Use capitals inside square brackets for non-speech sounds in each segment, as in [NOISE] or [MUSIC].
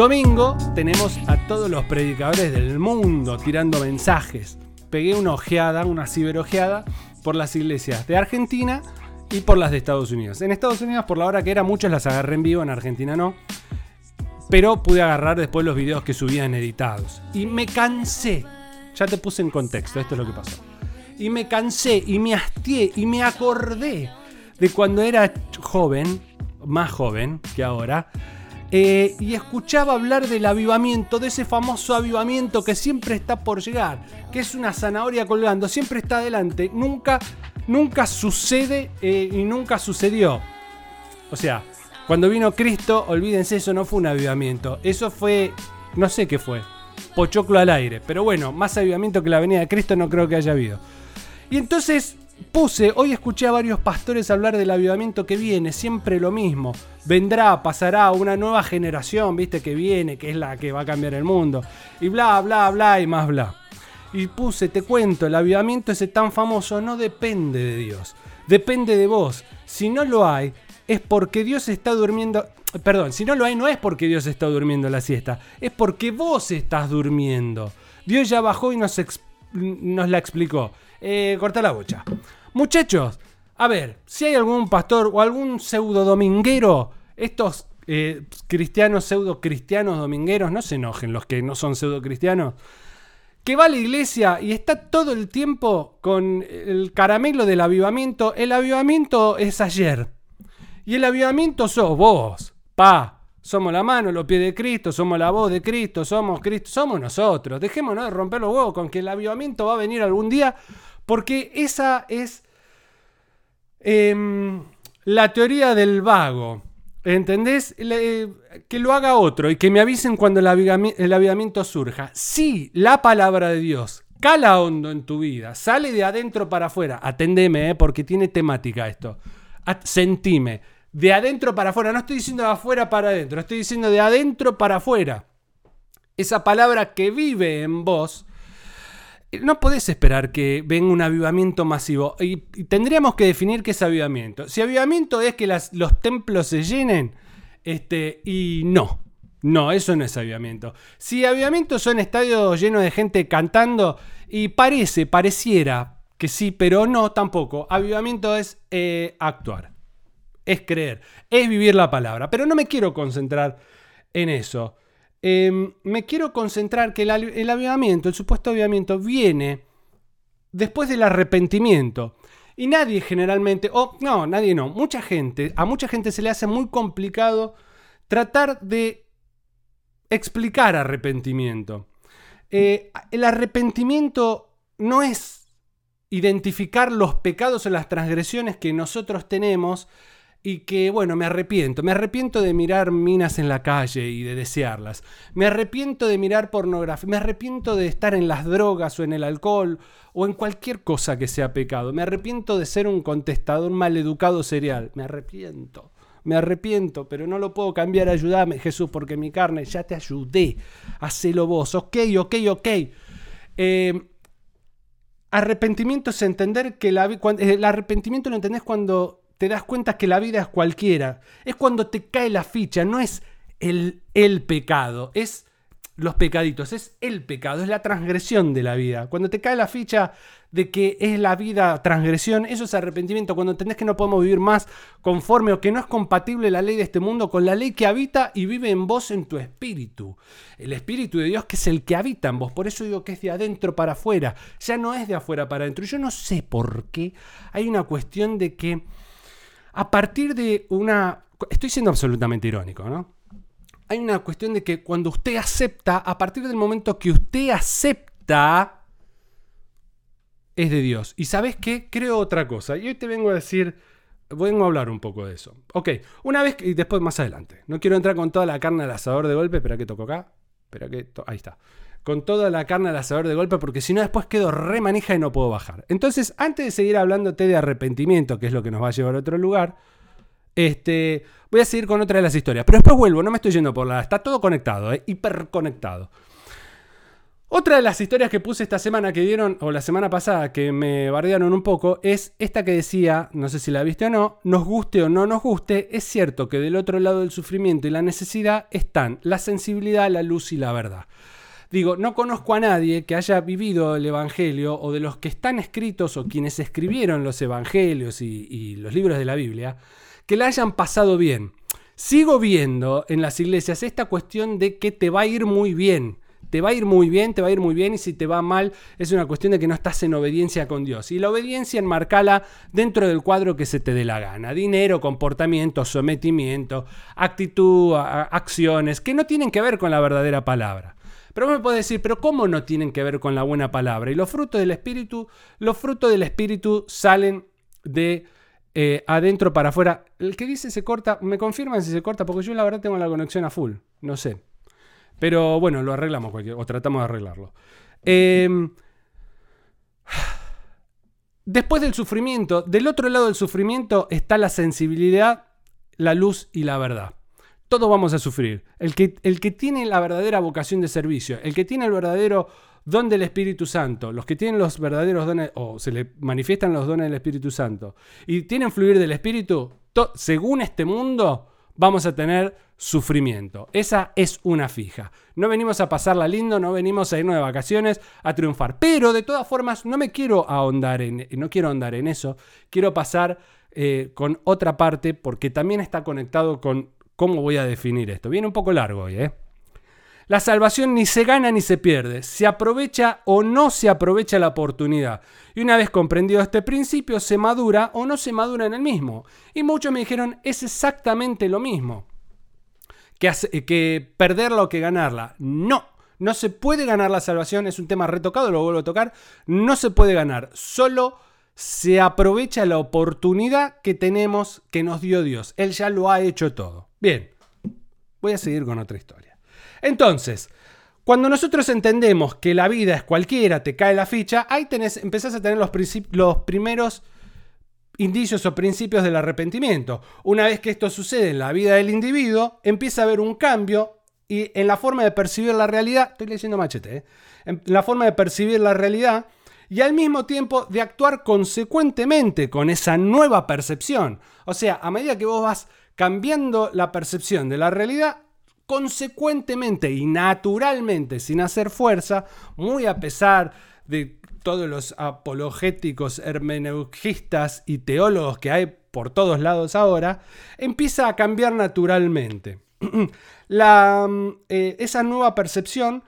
Domingo tenemos a todos los predicadores del mundo tirando mensajes. Pegué una ojeada, una ciberojeada por las iglesias de Argentina y por las de Estados Unidos. En Estados Unidos, por la hora que era, muchos las agarré en vivo, en Argentina no. Pero pude agarrar después los videos que subían editados. Y me cansé. Ya te puse en contexto, esto es lo que pasó. Y me cansé y me hastié y me acordé de cuando era joven, más joven que ahora, eh, y escuchaba hablar del avivamiento, de ese famoso avivamiento que siempre está por llegar, que es una zanahoria colgando, siempre está adelante, nunca, nunca sucede eh, y nunca sucedió. O sea, cuando vino Cristo, olvídense, eso no fue un avivamiento, eso fue, no sé qué fue, pochoclo al aire, pero bueno, más avivamiento que la venida de Cristo no creo que haya habido. Y entonces puse, hoy escuché a varios pastores hablar del avivamiento que viene, siempre lo mismo. Vendrá, pasará una nueva generación, viste, que viene, que es la que va a cambiar el mundo. Y bla, bla, bla y más bla. Y puse, te cuento, el avivamiento ese tan famoso no depende de Dios, depende de vos. Si no lo hay, es porque Dios está durmiendo. Perdón, si no lo hay, no es porque Dios está durmiendo la siesta, es porque vos estás durmiendo. Dios ya bajó y nos, nos la explicó. Eh, corta la bocha. Muchachos, a ver, si hay algún pastor o algún pseudo dominguero, estos eh, cristianos, pseudo cristianos domingueros, no se enojen los que no son pseudo cristianos, que va a la iglesia y está todo el tiempo con el caramelo del avivamiento. El avivamiento es ayer. Y el avivamiento sos vos, pa. Somos la mano, los pies de Cristo, somos la voz de Cristo, somos Cristo, somos nosotros. Dejémonos de romper los huevos con que el avivamiento va a venir algún día porque esa es em, la teoría del vago. ¿Entendés? que lo haga otro y que me avisen cuando el, avivamiento surja. Sí, la palabra de Dios cala hondo en tu vida, sale de adentro para afuera. Atendeme, eh, porque tiene temática esto. sentime. De adentro para afuera. No estoy diciendo de afuera para adentro, estoy diciendo de adentro para afuera. Esa palabra que vive en vos no podés esperar que venga un avivamiento masivo. Y, tendríamos que definir qué es avivamiento. Si avivamiento es que los templos se llenen, este, y no. No, eso no es avivamiento. Si avivamiento son estadios llenos de gente cantando, y parece, pareciera que sí, pero no tampoco. Avivamiento es eh, actuar, es creer, es vivir la palabra. Pero no me quiero concentrar en eso. Em, me quiero concentrar que el, avivamiento, el supuesto avivamiento, viene después del arrepentimiento. Y nadie generalmente, o no, nadie no, mucha gente, a mucha gente se le hace muy complicado tratar de explicar arrepentimiento. Eh, el arrepentimiento no es identificar los pecados o las transgresiones que nosotros tenemos, y que, bueno, me arrepiento. Me arrepiento de mirar minas en la calle y de desearlas. Me arrepiento de mirar pornografía. Me arrepiento de estar en las drogas o en el alcohol o en cualquier cosa que sea pecado. Me arrepiento de ser un contestador maleducado serial. Me arrepiento. Me arrepiento, pero no lo puedo cambiar. Ayúdame, Jesús, porque mi carne ya te ayudé. Hacelo vos. Ok, ok, ok. Eh, arrepentimiento es entender que la, el arrepentimiento lo entendés cuando te das cuenta que la vida es cualquiera. Es cuando te cae la ficha, no es el, el pecado, es los pecaditos, es el pecado, es la transgresión de la vida. Cuando te cae la ficha de que es la vida transgresión, eso es arrepentimiento. Cuando entendés que no podemos vivir más conforme o que no es compatible la ley de este mundo con la ley que habita y vive en vos, en tu espíritu. El espíritu de Dios que es el que habita en vos. Por eso digo que es de adentro para afuera. Ya no es de afuera para adentro. Yo no sé por qué hay una cuestión de que a partir de una... Estoy siendo absolutamente irónico, ¿no? Hay una cuestión de que cuando usted acepta, a partir del momento que usted acepta, es de Dios. Y sabes qué? Creo otra cosa. Y hoy te vengo a decir, vengo a hablar un poco de eso. Ok, una vez y después más adelante. No quiero entrar con toda la carne al asador de golpe. Espera que toco acá. Espera que... Ahí está con toda la carne al asador de golpe, porque si no después quedo re manija y no puedo bajar. Entonces, antes de seguir hablándote de arrepentimiento, que es lo que nos va a llevar a otro lugar, este, voy a seguir con otra de las historias. Pero después vuelvo, no me estoy yendo por la... Está todo conectado, ¿eh? hiperconectado. Otra de las historias que puse esta semana que dieron, o la semana pasada, que me bardearon un poco, es esta que decía, no sé si la viste o no, nos guste o no nos guste, es cierto que del otro lado del sufrimiento y la necesidad están la sensibilidad, la luz y la verdad. Digo, no conozco a nadie que haya vivido el Evangelio o de los que están escritos o quienes escribieron los Evangelios y, los libros de la Biblia, que la hayan pasado bien. Sigo viendo en las iglesias esta cuestión de que te va a ir muy bien te va a ir muy bien, te va a ir muy bien y si te va mal es una cuestión de que no estás en obediencia con Dios. Y la obediencia enmarcala dentro del cuadro que se te dé la gana. Dinero, comportamiento, sometimiento, actitud, acciones, que no tienen que ver con la verdadera palabra. Pero me puede decir, pero ¿cómo no tienen que ver con la buena palabra? Y los frutos del Espíritu, los frutos del Espíritu salen de eh, adentro para afuera. El que dice se corta, me confirman si se corta, porque yo la verdad tengo la conexión a full. No sé. Pero bueno, lo arreglamos o tratamos de arreglarlo. Em, después del sufrimiento, del otro lado del sufrimiento está la sensibilidad, la luz y la verdad. Todos vamos a sufrir. El que, el que tiene la verdadera vocación de servicio, el que tiene el verdadero don del Espíritu Santo, los que tienen los verdaderos dones, o se le manifiestan los dones del Espíritu Santo, y tienen fluir del Espíritu, según este mundo, vamos a tener sufrimiento. Esa es una fija. No venimos a pasarla lindo, no venimos a irnos de vacaciones a triunfar. Pero de todas formas, no me quiero ahondar en, no quiero ahondar en eso. Quiero pasar eh, con otra parte porque también está conectado con cómo voy a definir esto. Viene un poco largo hoy, ¿eh? La salvación ni se gana ni se pierde, se aprovecha o no se aprovecha la oportunidad. Y una vez comprendido este principio, se madura o no se madura en el mismo. Y muchos me dijeron, es exactamente lo mismo. Que, que perderla o que ganarla. No, no se puede ganar la salvación, es un tema retocado, lo vuelvo a tocar. No se puede ganar, solo se aprovecha la oportunidad que tenemos, que nos dio Dios. Él ya lo ha hecho todo. Bien, voy a seguir con otra historia. Entonces, cuando nosotros entendemos que la vida es cualquiera, te cae la ficha, ahí tenés, empezás a tener los, los primeros indicios o principios del arrepentimiento. Una vez que esto sucede en la vida del individuo, empieza a haber un cambio y en la forma de percibir la realidad, estoy leyendo machete, ¿eh? en la forma de percibir la realidad y al mismo tiempo de actuar consecuentemente con esa nueva percepción. O sea, a medida que vos vas cambiando la percepción de la realidad, consecuentemente y naturalmente, sin hacer fuerza, muy a pesar de todos los apologéticos, hermeneutistas y teólogos que hay por todos lados ahora, empieza a cambiar naturalmente. [CLEARS THROAT] La, eh, esa nueva percepción,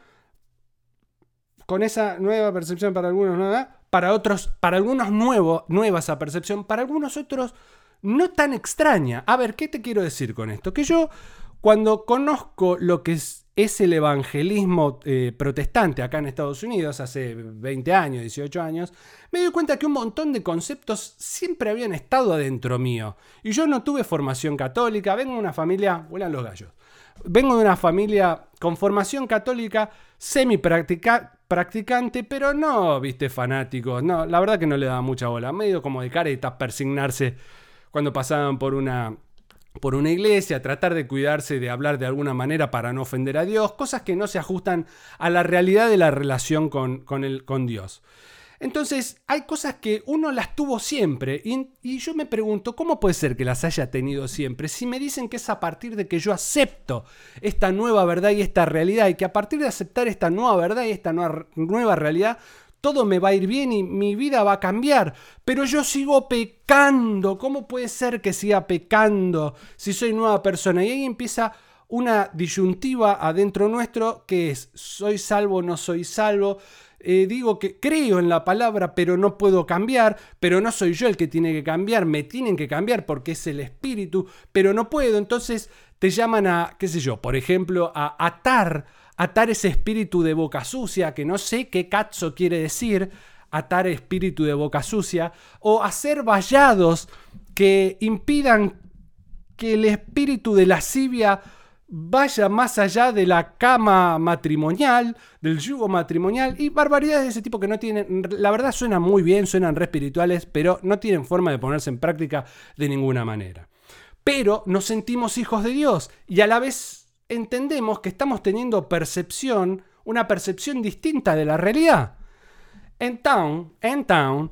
con esa nueva percepción para algunos, para otros, para algunos nuevo, nueva esa percepción, para algunos otros no tan extraña. A ver, ¿qué te quiero decir con esto? Que yo cuando conozco lo que es, el evangelismo eh, protestante acá en Estados Unidos, hace 20 años, 18 años, me doy cuenta que un montón de conceptos siempre habían estado adentro mío. Y yo no tuve formación católica, vengo de una familia, vuelan los gallos, vengo de una familia con formación católica semi practicante, pero no, viste, fanáticos. No, la verdad que no le daba mucha bola. Medio como de careta persignarse cuando pasaban por una por una iglesia, tratar de cuidarse de hablar de alguna manera para no ofender a Dios, cosas que no se ajustan a la realidad de la relación con, con, el, con Dios. Entonces, hay cosas que uno las tuvo siempre y, yo me pregunto, ¿cómo puede ser que las haya tenido siempre? Si me dicen que es a partir de que yo acepto esta nueva verdad y esta realidad y que a partir de aceptar esta nueva verdad y esta nueva realidad, todo me va a ir bien y mi vida va a cambiar, pero yo sigo pecando. ¿Cómo puede ser que siga pecando si soy nueva persona? Y ahí empieza una disyuntiva adentro nuestro que es, ¿soy salvo o no soy salvo? Eh, digo que creo en la palabra, pero no puedo cambiar, pero no soy yo el que tiene que cambiar, me tienen que cambiar porque es el espíritu, pero no puedo. Entonces te llaman a, qué sé yo, por ejemplo, a atar atar ese espíritu de boca sucia, que no sé qué cazzo quiere decir, atar espíritu de boca sucia, o hacer vallados que impidan que el espíritu de lascivia vaya más allá de la cama matrimonial, del yugo matrimonial y barbaridades de ese tipo que no tienen, la verdad suenan muy bien, suenan re espirituales, pero no tienen forma de ponerse en práctica de ninguna manera. Pero nos sentimos hijos de Dios y a la vez entendemos que estamos teniendo percepción, una percepción distinta de la realidad. En Town, en Town,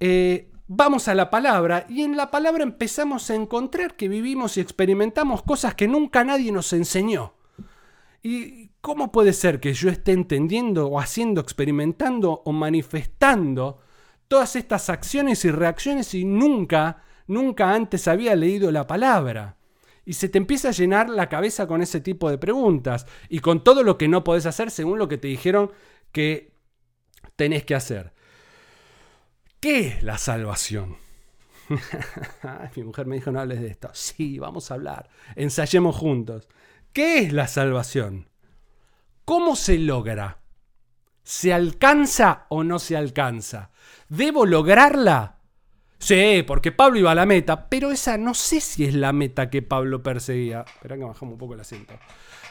eh, vamos a la palabra y en la palabra empezamos a encontrar que vivimos y experimentamos cosas que nunca nadie nos enseñó. ¿Y cómo puede ser que yo esté entendiendo o haciendo, experimentando o manifestando todas estas acciones y reacciones y nunca, nunca antes había leído la palabra? Y se te empieza a llenar la cabeza con ese tipo de preguntas y con todo lo que no podés hacer según lo que te dijeron que tenés que hacer. ¿Qué es la salvación? [LAUGHS] Mi mujer me dijo no hables de esto. Sí, vamos a hablar. Ensayemos juntos. ¿Qué es la salvación? ¿Cómo se logra? ¿Se alcanza o no se alcanza? ¿Debo lograrla? Sí, porque Pablo iba a la meta, pero esa no sé si es la meta que Pablo perseguía. Espera que bajamos un poco el asiento.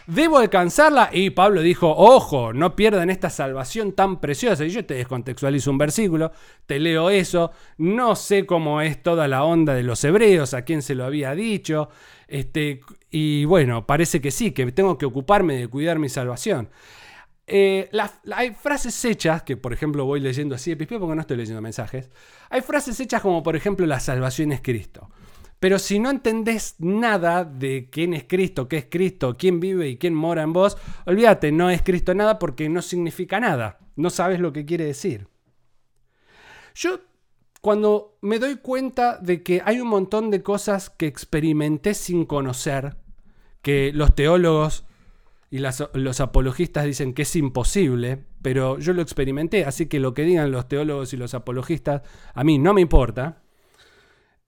¿Debo alcanzarla? Y Pablo dijo, ojo, no pierdan esta salvación tan preciosa. Y yo te descontextualizo un versículo, te leo eso, no sé cómo es toda la onda de los hebreos, a quién se lo había dicho. Este, y bueno, parece que sí, que tengo que ocuparme de cuidar mi salvación. Eh, hay frases hechas, que por ejemplo voy leyendo así de porque no estoy leyendo mensajes. Hay frases hechas como por ejemplo la salvación es Cristo. Pero si no entendés nada de quién es Cristo, qué es Cristo, quién vive y quién mora en vos, olvídate, no es Cristo nada porque no significa nada. No sabes lo que quiere decir. Yo cuando me doy cuenta de que hay un montón de cosas que experimenté sin conocer, que los teólogos y los apologistas dicen que es imposible, pero yo lo experimenté, así que lo que digan los teólogos y los apologistas a mí no me importa.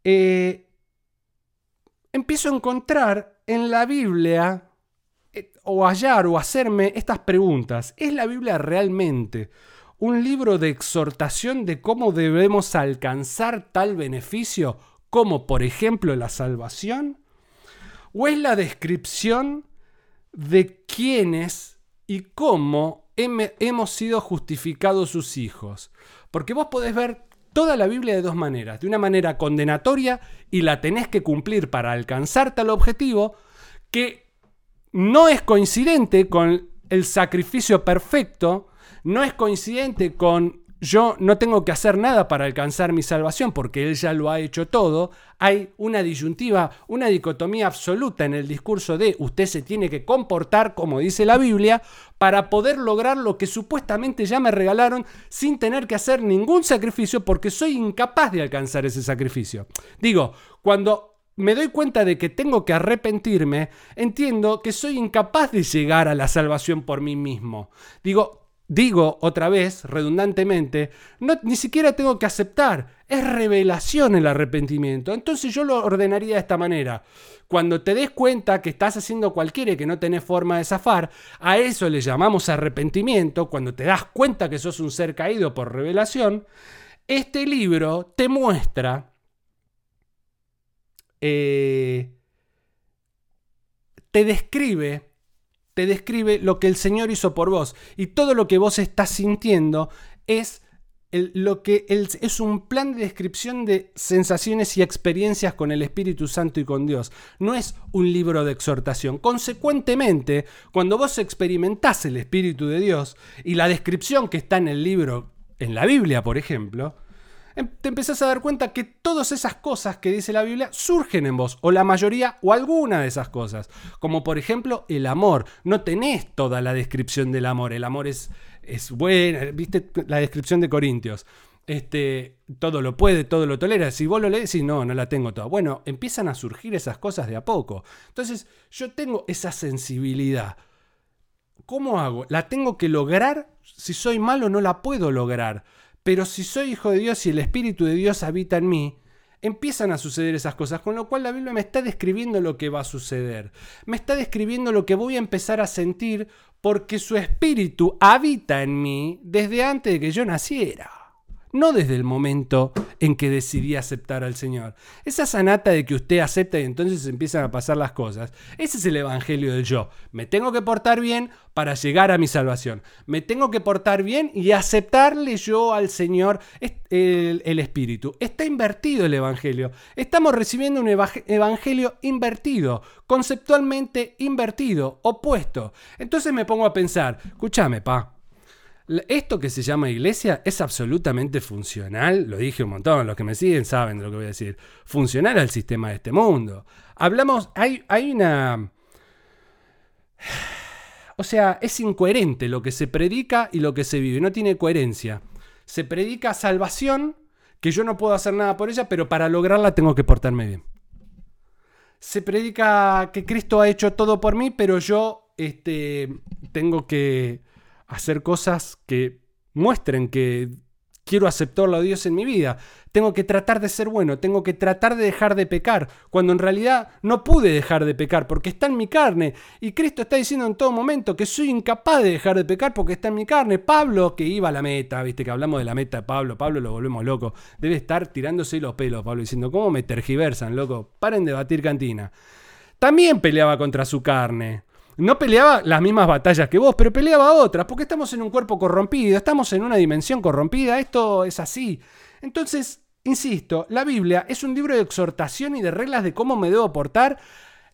Eh, empiezo a encontrar en la Biblia eh, o hallar o hacerme estas preguntas. ¿Es la Biblia realmente un libro de exhortación de cómo debemos alcanzar tal beneficio como por ejemplo la salvación? ¿O es la descripción de quiénes y cómo hemos sido justificados sus hijos? Porque vos podés ver toda la Biblia de dos maneras. De una manera condenatoria y la tenés que cumplir para alcanzar tal objetivo que no es coincidente con el sacrificio perfecto, no es coincidente con yo no tengo que hacer nada para alcanzar mi salvación porque Él ya lo ha hecho todo, hay una disyuntiva, una dicotomía absoluta en el discurso de usted se tiene que comportar como dice la Biblia para poder lograr lo que supuestamente ya me regalaron sin tener que hacer ningún sacrificio porque soy incapaz de alcanzar ese sacrificio. Digo, cuando me doy cuenta de que tengo que arrepentirme, entiendo que soy incapaz de llegar a la salvación por mí mismo. Digo, digo otra vez, redundantemente, ni siquiera tengo que aceptar. Es revelación el arrepentimiento. Entonces yo lo ordenaría de esta manera. Cuando te des cuenta que estás haciendo cualquiera y que no tenés forma de zafar, a eso le llamamos arrepentimiento. Cuando te das cuenta que sos un ser caído por revelación, este libro te muestra... Eh, te describe describe lo que el Señor hizo por vos. Y todo lo que vos estás sintiendo es lo que es un plan de descripción de sensaciones y experiencias con el Espíritu Santo y con Dios. No es un libro de exhortación. Consecuentemente, cuando vos experimentás el Espíritu de Dios y la descripción que está en el libro, en la Biblia, por ejemplo, Em, te empezás a dar cuenta que todas esas cosas que dice la Biblia surgen en vos, o la mayoría o alguna de esas cosas. Como por ejemplo el amor. No tenés toda la descripción del amor. El amor es, es buena. ¿Viste la descripción de Corintios? Este, todo lo puede, todo lo tolera. Si vos lo lees, y no, no la tengo toda. Bueno, empiezan a surgir esas cosas de a poco. Entonces, yo tengo esa sensibilidad. ¿Cómo hago? ¿La tengo que lograr? Si soy malo, no la puedo lograr. Pero si soy hijo de Dios y el Espíritu de Dios habita en mí, empiezan a suceder esas cosas, con lo cual la Biblia me está describiendo lo que va a suceder. Me está describiendo lo que voy a empezar a sentir porque su Espíritu habita en mí desde antes de que yo naciera. No desde el momento en que decidí aceptar al Señor. Esa sanata de que usted acepta y entonces empiezan a pasar las cosas. Ese es el evangelio del yo. Me tengo que portar bien para llegar a mi salvación. Me tengo que portar bien y aceptarle yo al Señor el, el Espíritu. Está invertido el evangelio. Estamos recibiendo un evangelio invertido, conceptualmente invertido, opuesto. Entonces me pongo a pensar, escúchame, pa. Esto que se llama iglesia es absolutamente funcional, lo dije un montón, los que me siguen saben de lo que voy a decir, funcional al sistema de este mundo. Hablamos, hay, hay una... O sea, es incoherente lo que se predica y lo que se vive, no tiene coherencia. Se predica salvación, que yo no puedo hacer nada por ella, pero para lograrla tengo que portarme bien. Se predica que Cristo ha hecho todo por mí, pero yo este, tengo que hacer cosas que muestren que quiero aceptarlo a Dios en mi vida. Tengo que tratar de ser bueno, tengo que tratar de dejar de pecar, cuando en realidad no pude dejar de pecar porque está en mi carne. Y Cristo está diciendo en todo momento que soy incapaz de dejar de pecar porque está en mi carne. Pablo, que iba a la meta, viste que hablamos de la meta de Pablo, Pablo lo volvemos loco, debe estar tirándose los pelos, Pablo, diciendo, ¿cómo me tergiversan, loco? Paren de batir cantina. También peleaba contra su carne no peleaba las mismas batallas que vos, pero peleaba otras, porque estamos en un cuerpo corrompido, estamos en una dimensión corrompida, esto es así. Entonces, insisto, la Biblia es un libro de exhortación y de reglas de cómo me debo portar.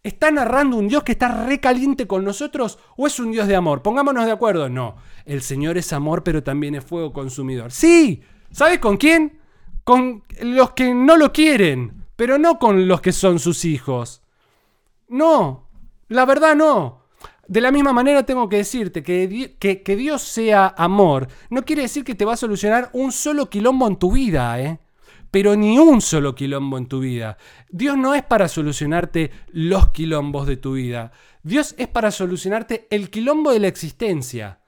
¿Está narrando un Dios que está recaliente con nosotros o es un Dios de amor? Pongámonos de acuerdo. No, el Señor es amor, pero también es fuego consumidor. Sí, ¿sabes con quién? Con los que no lo quieren, pero no con los que son sus hijos. No, la verdad no. De la misma manera tengo que decirte que, que, Dios sea amor no quiere decir que te va a solucionar un solo quilombo en tu vida, ¿eh? Pero ni un solo quilombo en tu vida. Dios no es para solucionarte los quilombos de tu vida. Dios es para solucionarte el quilombo de la existencia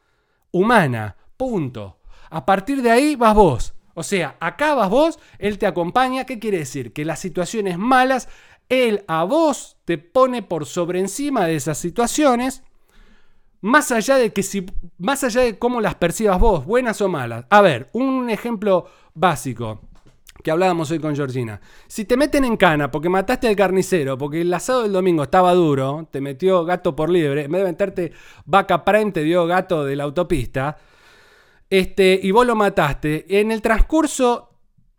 humana. Punto. A partir de ahí vas vos. O sea, acá vas vos, Él te acompaña. ¿Qué quiere decir? Que las situaciones malas, Él a vos te pone por sobre encima de esas situaciones más allá de que si, más allá de cómo las percibas vos, buenas o malas. A ver, un ejemplo básico que hablábamos hoy con Georgina. Si te meten en cana porque mataste al carnicero, porque el asado del domingo estaba duro, te metió gato por libre, en vez de meterte vaca prime te dio gato de la autopista, este, y vos lo mataste, en el transcurso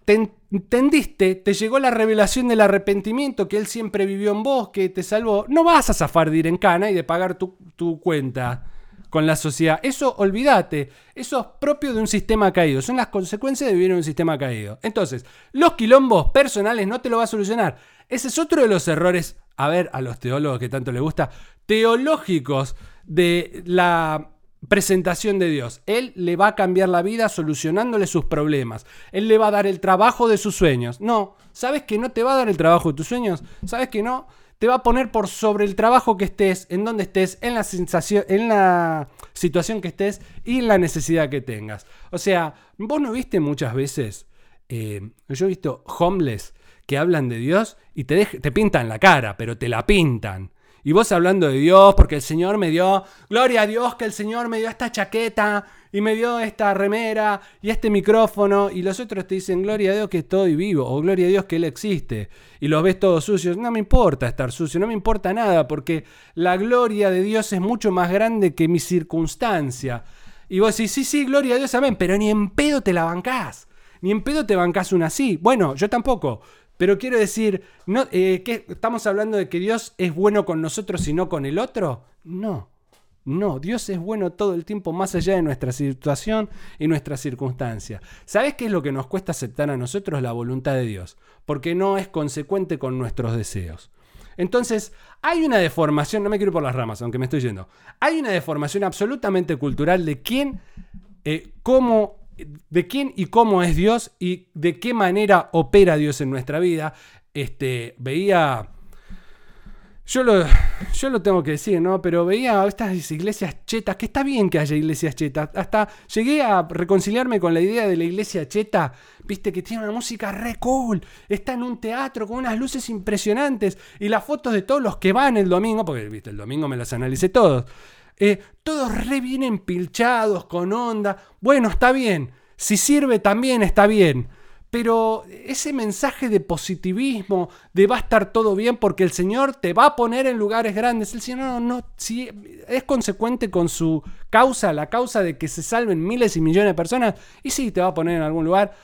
te entendiste, te llegó la revelación del arrepentimiento que Él siempre vivió en vos, que te salvó, no vas a zafar de ir en cana y de pagar tu, tu cuenta con la sociedad. Eso olvídate, eso es propio de un sistema caído, son las consecuencias de vivir en un sistema caído. Entonces, los quilombos personales no te lo va a solucionar. Ese es otro de los errores, a ver, a los teólogos que tanto les gusta, teológicos de la presentación de Dios. Él le va a cambiar la vida solucionándole sus problemas. Él le va a dar el trabajo de sus sueños. No, ¿sabes que no te va a dar el trabajo de tus sueños? ¿Sabes que no? Te va a poner por sobre el trabajo que estés, en donde estés, en la sensación, en la situación que estés y en la necesidad que tengas. O sea, vos no viste muchas veces, eh, yo he visto homeless que hablan de Dios y te, te pintan la cara, pero te la pintan. Y vos hablando de Dios, porque el Señor me dio, gloria a Dios que el Señor me dio esta chaqueta y me dio esta remera y este micrófono. Y los otros te dicen, gloria a Dios que estoy vivo o gloria a Dios que Él existe. Y los ves todos sucios. No me importa estar sucio, no me importa nada, porque la gloria de Dios es mucho más grande que mi circunstancia. Y vos decís, sí, sí, gloria a Dios, amén, pero ni en pedo te la bancás. Ni en pedo te bancás una así. Bueno, yo tampoco. Pero quiero decir, no, eh, ¿estamos hablando de que Dios es bueno con nosotros y no con el otro? No, no, Dios es bueno todo el tiempo más allá de nuestra situación y nuestra circunstancia. ¿Sabes qué es lo que nos cuesta aceptar a nosotros? La voluntad de Dios, porque no es consecuente con nuestros deseos. Entonces, hay una deformación, no me quiero ir por las ramas, aunque me estoy yendo, hay una deformación absolutamente cultural de quién, eh, cómo de quién y cómo es Dios y de qué manera opera Dios en nuestra vida. Este, veía, yo lo, yo lo tengo que decir, ¿no? Pero veía estas iglesias chetas, que está bien que haya iglesias chetas. Hasta llegué a reconciliarme con la idea de la iglesia cheta, viste, que tiene una música re cool, está en un teatro con unas luces impresionantes y las fotos de todos los que van el domingo, porque, el domingo me las analicé todos eh, todos re bien empilchados, con onda. Bueno, está bien. Si sirve también está bien. pero ese mensaje de positivismo, de va a estar todo bien porque el Señor te va a poner en lugares grandes, el Señor no, no si es consecuente con su causa, la causa de que se salven miles y millones de personas, y sí, te va a poner en algún lugar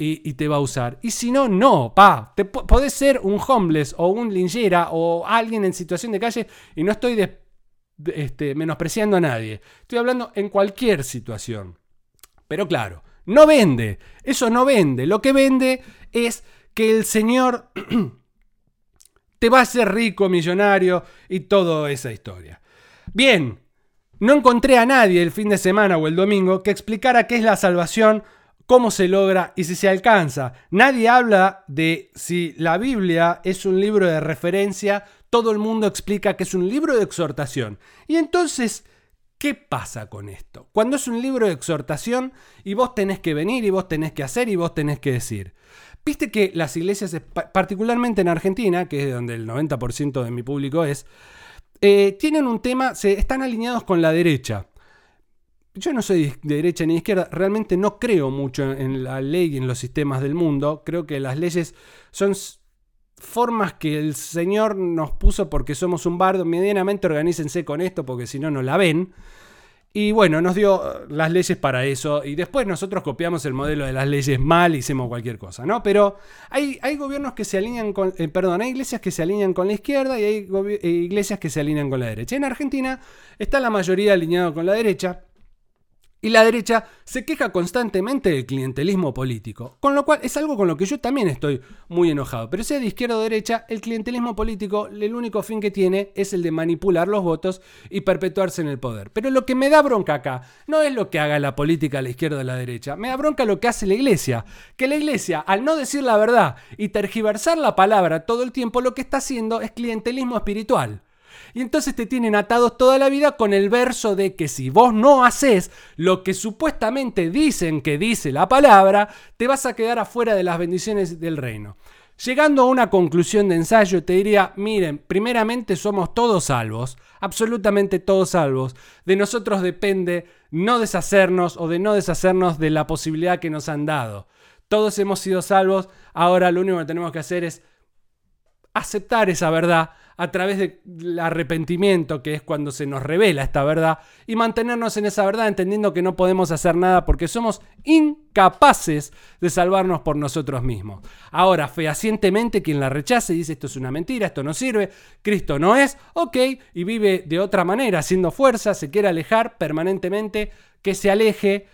y, te va a usar. Y si no, no, pa, te, podés ser un homeless o un linchera o alguien en situación de calle y no estoy este, menospreciando a nadie, estoy hablando en cualquier situación. Pero claro, no vende. Eso no vende. Lo que vende es que el Señor [CLEARS THROAT] te va a hacer rico, millonario y toda esa historia. Bien, no encontré a nadie el fin de semana o el domingo que explicara qué es la salvación, cómo se logra y si se alcanza. Nadie habla de si la Biblia es un libro de referencia, todo el mundo explica que es un libro de exhortación. Y entonces, ¿Qué pasa con esto? Cuando es un libro de exhortación y vos tenés que venir y vos tenés que hacer y vos tenés que decir. Viste que las iglesias, particularmente en Argentina, que es donde el 90% de mi público es, eh, tienen un tema, se están alineados con la derecha. Yo no soy de derecha ni de izquierda, realmente no creo mucho en la ley y en los sistemas del mundo. Creo que las leyes son formas que el Señor nos puso porque somos un bardo, medianamente organícense con esto porque si no, no la ven. Y bueno, nos dio uh, las leyes para eso y después nosotros copiamos el modelo de las leyes mal hicimos cualquier cosa, ¿no? Pero hay, hay gobiernos que se alinean con, eh, perdón, hay iglesias que se alinean con la izquierda y hay eh, iglesias que se alinean con la derecha. En Argentina está la mayoría alineado con la derecha. Y la derecha se queja constantemente del clientelismo político, con lo cual es algo con lo que yo también estoy muy enojado. Pero sea de izquierda o derecha, el clientelismo político, el único fin que tiene es el de manipular los votos y perpetuarse en el poder. Pero lo que me da bronca acá no es lo que haga la política a la izquierda o a la derecha, me da bronca lo que hace la iglesia. Que la iglesia, al no decir la verdad y tergiversar la palabra todo el tiempo, lo que está haciendo es clientelismo espiritual. Y entonces te tienen atados toda la vida con el verso de que si vos no haces lo que supuestamente dicen que dice la palabra, te vas a quedar afuera de las bendiciones del reino. Llegando a una conclusión de ensayo, te diría, miren, primeramente somos todos salvos, absolutamente todos salvos. De nosotros depende no deshacernos o de no deshacernos de la posibilidad que nos han dado. Todos hemos sido salvos, ahora lo único que tenemos que hacer es aceptar esa verdad, a través del arrepentimiento, que es cuando se nos revela esta verdad, y mantenernos en esa verdad entendiendo que no podemos hacer nada porque somos incapaces de salvarnos por nosotros mismos. Ahora, fehacientemente quien la rechace dice esto es una mentira, esto no sirve, Cristo no es, ok, y vive de otra manera, haciendo fuerza, se quiere alejar permanentemente, que se aleje,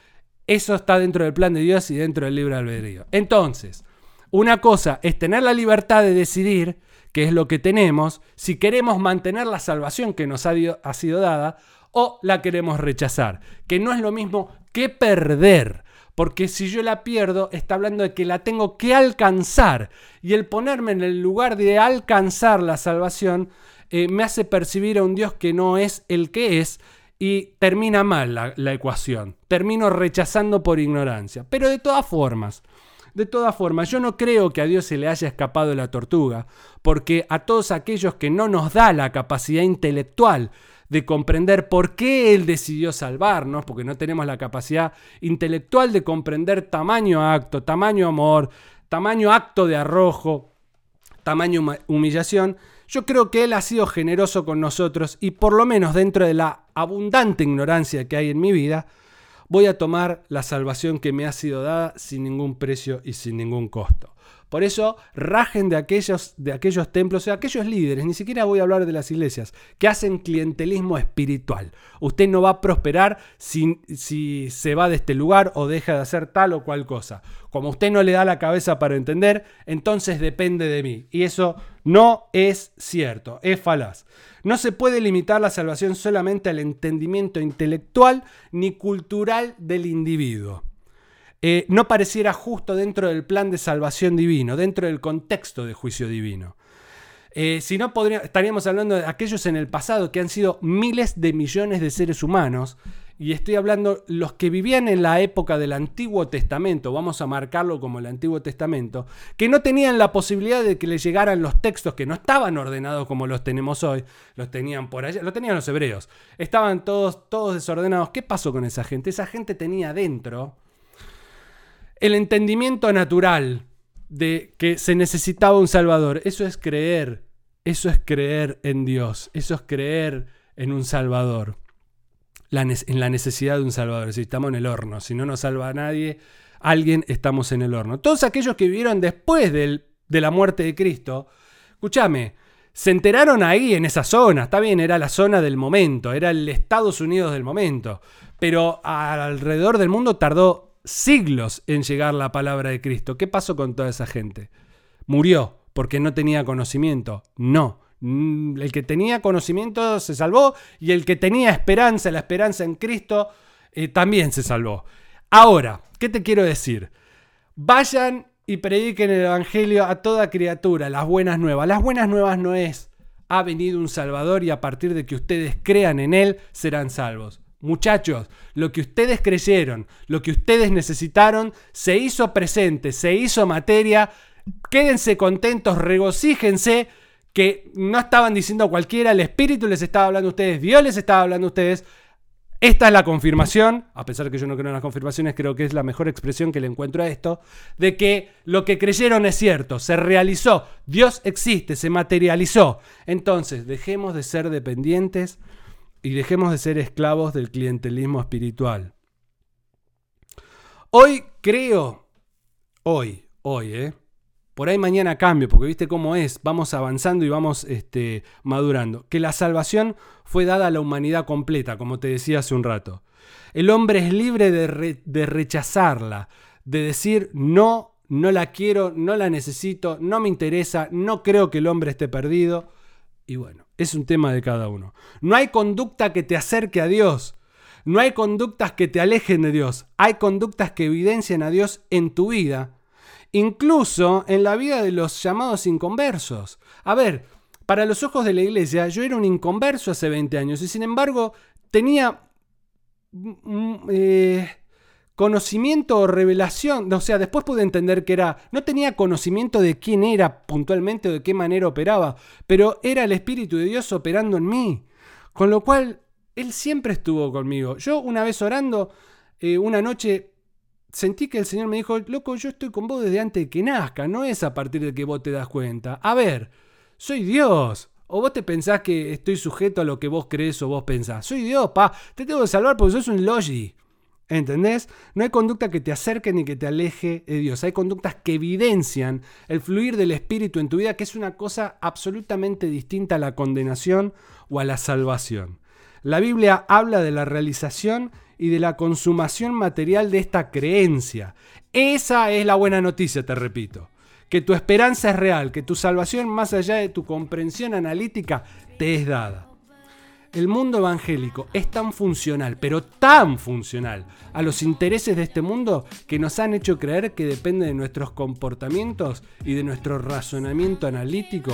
eso está dentro del plan de Dios y dentro del libre albedrío. Entonces, una cosa es tener la libertad de decidir que es lo que tenemos, si queremos mantener la salvación que nos ha, sido dada o la queremos rechazar, que no es lo mismo que perder. Porque si yo la pierdo, está hablando de que la tengo que alcanzar. Y el ponerme en el lugar de alcanzar la salvación eh, me hace percibir a un Dios que no es el que es y termina mal la ecuación. Termino rechazando por ignorancia. Pero de todas formas, de todas formas, yo no creo que a Dios se le haya escapado la tortuga, porque a todos aquellos que no nos da la capacidad intelectual de comprender por qué Él decidió salvarnos, porque no tenemos la capacidad intelectual de comprender tamaño acto, tamaño amor, tamaño acto de arrojo, tamaño humillación, yo creo que Él ha sido generoso con nosotros y por lo menos dentro de la abundante ignorancia que hay en mi vida, voy a tomar la salvación que me ha sido dada sin ningún precio y sin ningún costo. Por eso, rajen de aquellos, de aquellos templos, sea, aquellos líderes, ni siquiera voy a hablar de las iglesias, que hacen clientelismo espiritual. Usted no va a prosperar si, si se va de este lugar o deja de hacer tal o cual cosa. Como usted no le da la cabeza para entender, entonces depende de mí. Y eso no es cierto, es falaz. No se puede limitar la salvación solamente al entendimiento intelectual ni cultural del individuo. Eh, no pareciera justo dentro del plan de salvación divino, dentro del contexto de juicio divino. Eh, si no, estaríamos hablando de aquellos en el pasado que han sido miles de millones de seres humanos, y estoy hablando los que vivían en la época del Antiguo Testamento, vamos a marcarlo como el Antiguo Testamento, que no tenían la posibilidad de que les llegaran los textos que no estaban ordenados como los tenemos hoy, los tenían por allá, lo tenían los hebreos, estaban todos, todos desordenados. ¿Qué pasó con esa gente? Esa gente tenía dentro el entendimiento natural de que se necesitaba un Salvador. Eso es creer, eso es creer en Dios, eso es creer en un Salvador, en la necesidad de un Salvador. Si estamos en el horno, si no nos salva a nadie, alguien estamos en el horno. Todos aquellos que vivieron después de la muerte de Cristo, escúchame, se enteraron ahí en esa zona, está bien, era la zona del momento, era el Estados Unidos del momento, pero alrededor del mundo tardó siglos en llegar la palabra de Cristo. ¿Qué pasó con toda esa gente? ¿Murió porque no tenía conocimiento? No. Mm, el que tenía conocimiento se salvó y el que tenía esperanza, la esperanza en Cristo, eh, también se salvó. Ahora, ¿qué te quiero decir? Vayan y prediquen el Evangelio a toda criatura, las buenas nuevas. Las buenas nuevas no es, ha venido un Salvador y a partir de que ustedes crean en Él, serán salvos. Muchachos, lo que ustedes creyeron, lo que ustedes necesitaron, se hizo presente, se hizo materia. Quédense contentos, regocíjense que no estaban diciendo cualquiera, el Espíritu les estaba hablando a ustedes, Dios les estaba hablando a ustedes. Esta es la confirmación, a pesar de que yo no creo en las confirmaciones, creo que es la mejor expresión que le encuentro a esto, de que lo que creyeron es cierto, se realizó, Dios existe, se materializó. Entonces, dejemos de ser dependientes y dejemos de ser esclavos del clientelismo espiritual. Hoy creo, hoy, hoy, ¿eh? Por ahí mañana cambio, porque viste cómo es, vamos avanzando y vamos este, madurando. Que la salvación fue dada a la humanidad completa, como te decía hace un rato. El hombre es libre de, de rechazarla, de decir no, no la quiero, no la necesito, no me interesa, no creo que el hombre esté perdido. Y bueno, es un tema de cada uno. No hay conducta que te acerque a Dios. No hay conductas que te alejen de Dios. Hay conductas que evidencian a Dios en tu vida incluso en la vida de los llamados inconversos. A ver, para los ojos de la iglesia, yo era un inconverso hace 20 años y sin embargo tenía mm, mm, eh, conocimiento o revelación, o sea, después pude entender que era, no tenía conocimiento de quién era puntualmente o de qué manera operaba, pero era el Espíritu de Dios operando en mí. Con lo cual, Él siempre estuvo conmigo. Yo una vez orando, eh, una noche sentí que el Señor me dijo, loco, yo estoy con vos desde antes de que nazca, no es a partir de que vos te das cuenta. A ver, soy Dios. O vos te pensás que estoy sujeto a lo que vos crees o vos pensás. Soy Dios, pa. Te tengo que salvar porque sos un logi. ¿Entendés? No hay conducta que te acerque ni que te aleje de Dios. Hay conductas que evidencian el fluir del Espíritu en tu vida, que es una cosa absolutamente distinta a la condenación o a la salvación. La Biblia habla de la realización y de la consumación material de esta creencia. Esa es la buena noticia, te repito. Que tu esperanza es real, que tu salvación más allá de tu comprensión analítica te es dada. El mundo evangélico es tan funcional, pero tan funcional a los intereses de este mundo que nos han hecho creer que depende de nuestros comportamientos y de nuestro razonamiento analítico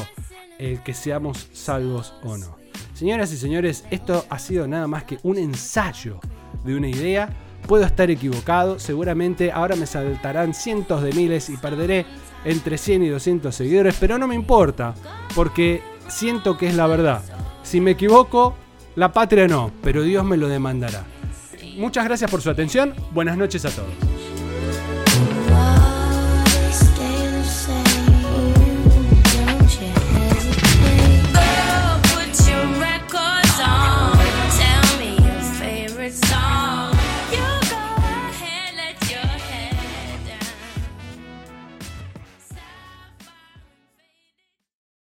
el que seamos salvos o no. Señoras y señores, esto ha sido nada más que un ensayo de una idea. Puedo estar equivocado, seguramente ahora me saltarán cientos de miles y perderé entre 100 y 200 seguidores, pero no me importa, porque siento que es la verdad. Si me equivoco, la patria no, pero Dios me lo demandará. Muchas gracias por su atención, buenas noches a todos.